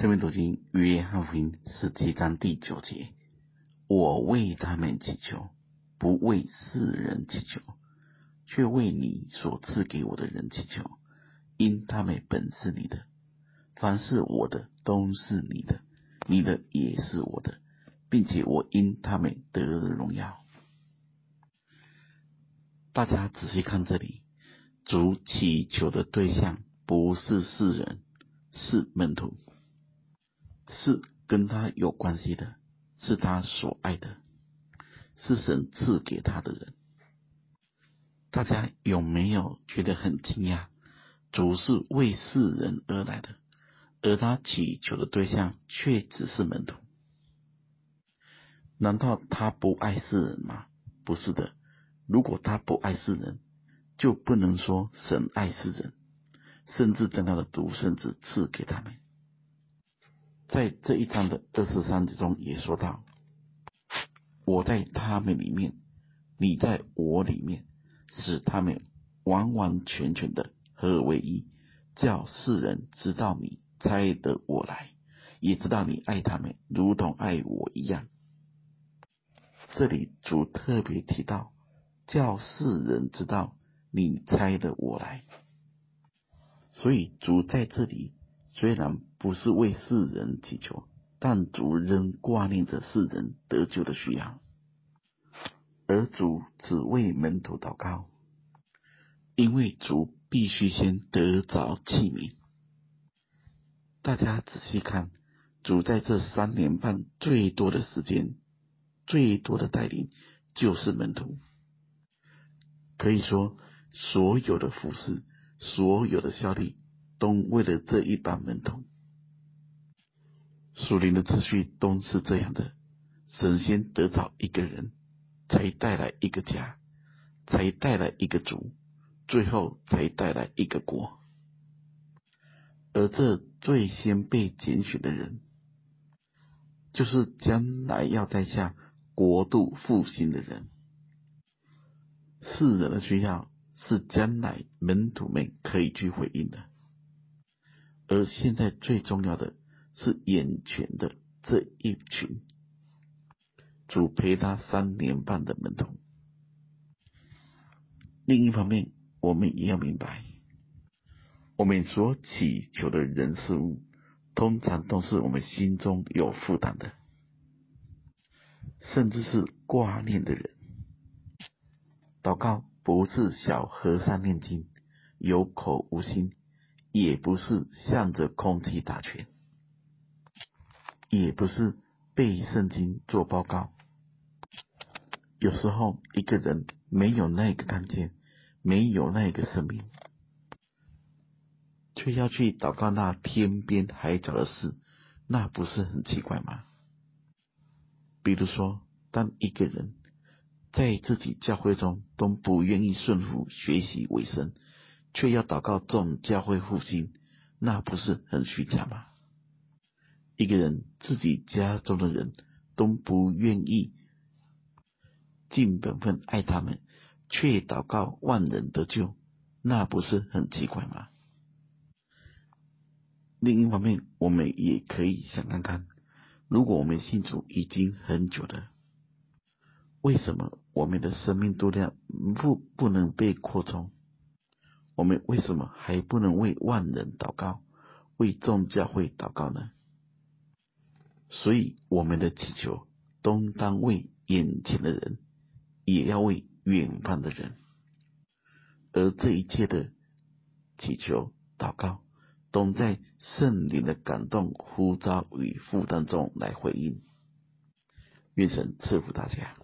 生命读经约翰福音十七章第九节：我为他们祈求，不为世人祈求，却为你所赐给我的人祈求，因他们本是你的。凡是我的，都是你的；你的也是我的，并且我因他们得了荣耀。大家仔细看这里，主祈求的对象不是世人，是门徒。是跟他有关系的，是他所爱的，是神赐给他的人。大家有没有觉得很惊讶？主是为世人而来的，而他祈求的对象却只是门徒。难道他不爱世人吗？不是的。如果他不爱世人，就不能说神爱世人，甚至将他的独生子赐给他们。在这一章的二十三节中也说到：“我在他们里面，你在我里面，使他们完完全全的合而为一，叫世人知道你差的我来，也知道你爱他们，如同爱我一样。”这里主特别提到，叫世人知道你差的我来，所以主在这里。虽然不是为世人祈求，但主仍挂念着世人得救的需要，而主只为门徒祷告，因为主必须先得着器皿。大家仔细看，主在这三年半最多的时间、最多的带领，就是门徒。可以说，所有的服饰，所有的效力。都为了这一班门徒，属灵的秩序都是这样的：神先得着一个人，才带来一个家，才带来一个族，最后才带来一个国。而这最先被拣选的人，就是将来要带下国度复兴的人。世人的需要是将来门徒们可以去回应的。而现在最重要的是眼前的这一群主陪他三年半的门徒。另一方面，我们也要明白，我们所祈求的人事物，通常都是我们心中有负担的，甚至是挂念的人。祷告不是小和尚念经，有口无心。也不是向着空气打拳，也不是背圣经做报告。有时候一个人没有那个看见，没有那个生命，却要去祷告那天边海角的事，那不是很奇怪吗？比如说，当一个人在自己教会中都不愿意顺服学习为生。却要祷告众教会复兴，那不是很虚假吗？一个人自己家中的人都不愿意尽本分爱他们，却祷告万人得救，那不是很奇怪吗？另一方面，我们也可以想看看，如果我们信主已经很久了，为什么我们的生命度量不不能被扩充？我们为什么还不能为万人祷告，为众教会祷告呢？所以我们的祈求，都当为眼前的人，也要为远方的人。而这一切的祈求、祷告，都在圣灵的感动、呼召与负担中来回应。愿神赐福大家。